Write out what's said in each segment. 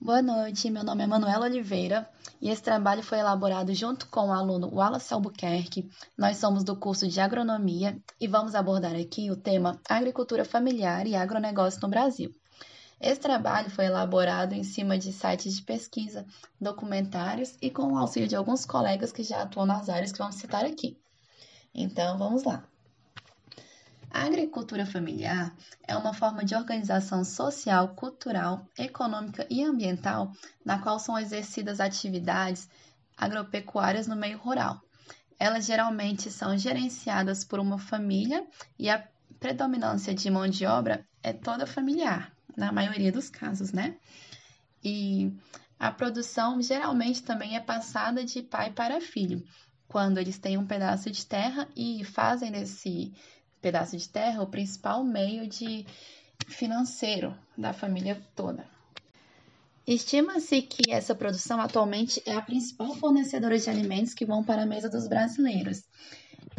Boa noite, meu nome é Manuela Oliveira e esse trabalho foi elaborado junto com o aluno Wallace Albuquerque. Nós somos do curso de Agronomia e vamos abordar aqui o tema Agricultura Familiar e Agronegócio no Brasil. Esse trabalho foi elaborado em cima de sites de pesquisa, documentários e com o auxílio de alguns colegas que já atuam nas áreas que vamos citar aqui. Então, vamos lá. A agricultura familiar é uma forma de organização social, cultural, econômica e ambiental na qual são exercidas atividades agropecuárias no meio rural. Elas geralmente são gerenciadas por uma família e a predominância de mão de obra é toda familiar, na maioria dos casos, né? E a produção geralmente também é passada de pai para filho, quando eles têm um pedaço de terra e fazem desse pedaço de terra o principal meio de financeiro da família toda. Estima-se que essa produção atualmente é a principal fornecedora de alimentos que vão para a mesa dos brasileiros.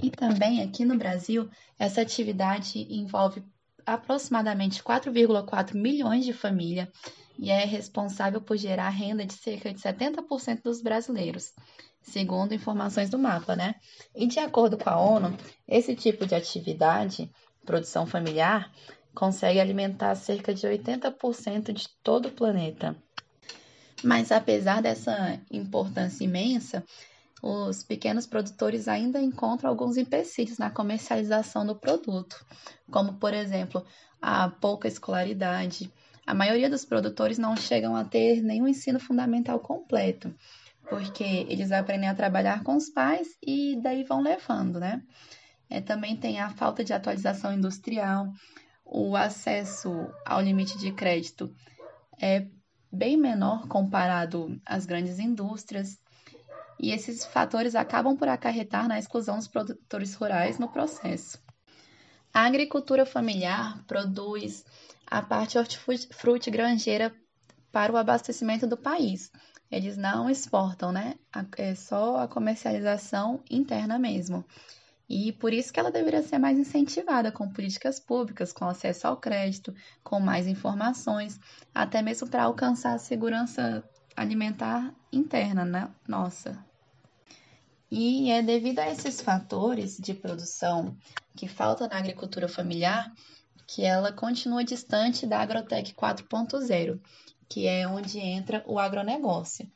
E também aqui no Brasil, essa atividade envolve aproximadamente 4,4 milhões de famílias e é responsável por gerar renda de cerca de 70% dos brasileiros segundo informações do mapa, né? E de acordo com a ONU, esse tipo de atividade, produção familiar, consegue alimentar cerca de 80% de todo o planeta. Mas apesar dessa importância imensa, os pequenos produtores ainda encontram alguns empecilhos na comercialização do produto, como por exemplo, a pouca escolaridade. A maioria dos produtores não chegam a ter nenhum ensino fundamental completo, porque eles aprendem a trabalhar com os pais e daí vão levando, né? É, também tem a falta de atualização industrial, o acesso ao limite de crédito é bem menor comparado às grandes indústrias, e esses fatores acabam por acarretar na exclusão dos produtores rurais no processo. A agricultura familiar produz a parte hortifruti granjeira para o abastecimento do país, eles não exportam, né? É só a comercialização interna mesmo. E por isso que ela deveria ser mais incentivada com políticas públicas, com acesso ao crédito, com mais informações, até mesmo para alcançar a segurança alimentar interna né? nossa. E é devido a esses fatores de produção que falta na agricultura familiar que ela continua distante da Agrotec 4.0, que é onde entra o agronegócio.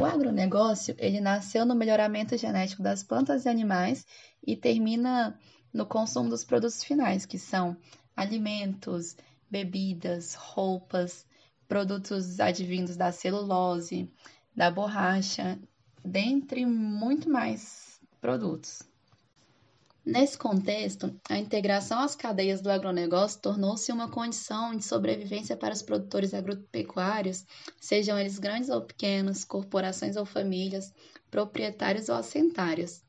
O agronegócio, ele nasceu no melhoramento genético das plantas e animais e termina no consumo dos produtos finais, que são alimentos, bebidas, roupas, produtos advindos da celulose, da borracha, dentre muito mais produtos. Nesse contexto, a integração às cadeias do agronegócio tornou-se uma condição de sobrevivência para os produtores agropecuários, sejam eles grandes ou pequenos, corporações ou famílias, proprietários ou assentários.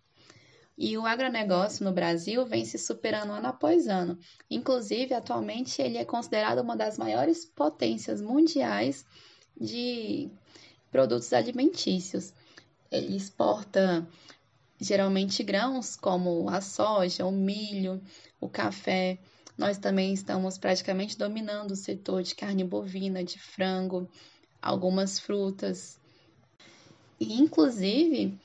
E o agronegócio no Brasil vem se superando ano após ano. Inclusive, atualmente, ele é considerado uma das maiores potências mundiais de produtos alimentícios. Ele exporta geralmente grãos como a soja, o milho, o café. Nós também estamos praticamente dominando o setor de carne bovina, de frango, algumas frutas. E, inclusive,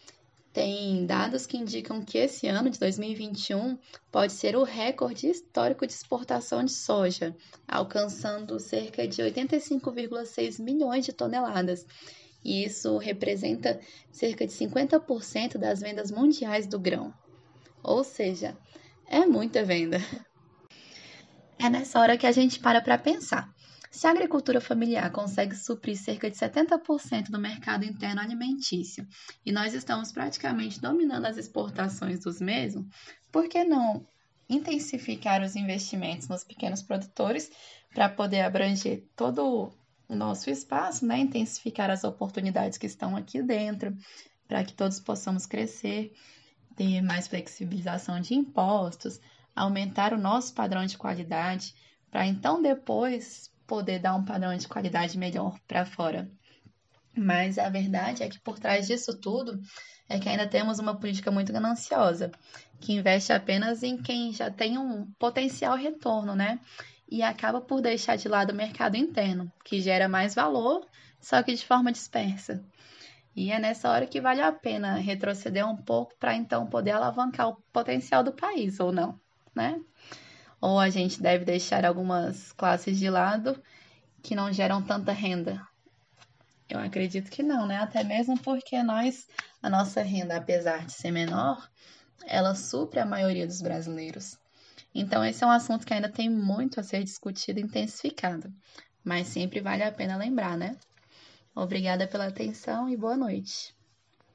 tem dados que indicam que esse ano de 2021 pode ser o recorde histórico de exportação de soja, alcançando cerca de 85,6 milhões de toneladas e isso representa cerca de 50% das vendas mundiais do grão. Ou seja, é muita venda. É nessa hora que a gente para para pensar. Se a agricultura familiar consegue suprir cerca de 70% do mercado interno alimentício e nós estamos praticamente dominando as exportações dos mesmos, por que não intensificar os investimentos nos pequenos produtores para poder abranger todo nosso espaço, né? intensificar as oportunidades que estão aqui dentro, para que todos possamos crescer, ter mais flexibilização de impostos, aumentar o nosso padrão de qualidade, para então depois poder dar um padrão de qualidade melhor para fora. Mas a verdade é que por trás disso tudo é que ainda temos uma política muito gananciosa, que investe apenas em quem já tem um potencial retorno, né? E acaba por deixar de lado o mercado interno, que gera mais valor, só que de forma dispersa. E é nessa hora que vale a pena retroceder um pouco para então poder alavancar o potencial do país, ou não, né? Ou a gente deve deixar algumas classes de lado que não geram tanta renda. Eu acredito que não, né? Até mesmo porque nós, a nossa renda, apesar de ser menor, ela supre a maioria dos brasileiros. Então, esse é um assunto que ainda tem muito a ser discutido e intensificado, mas sempre vale a pena lembrar, né? Obrigada pela atenção e boa noite.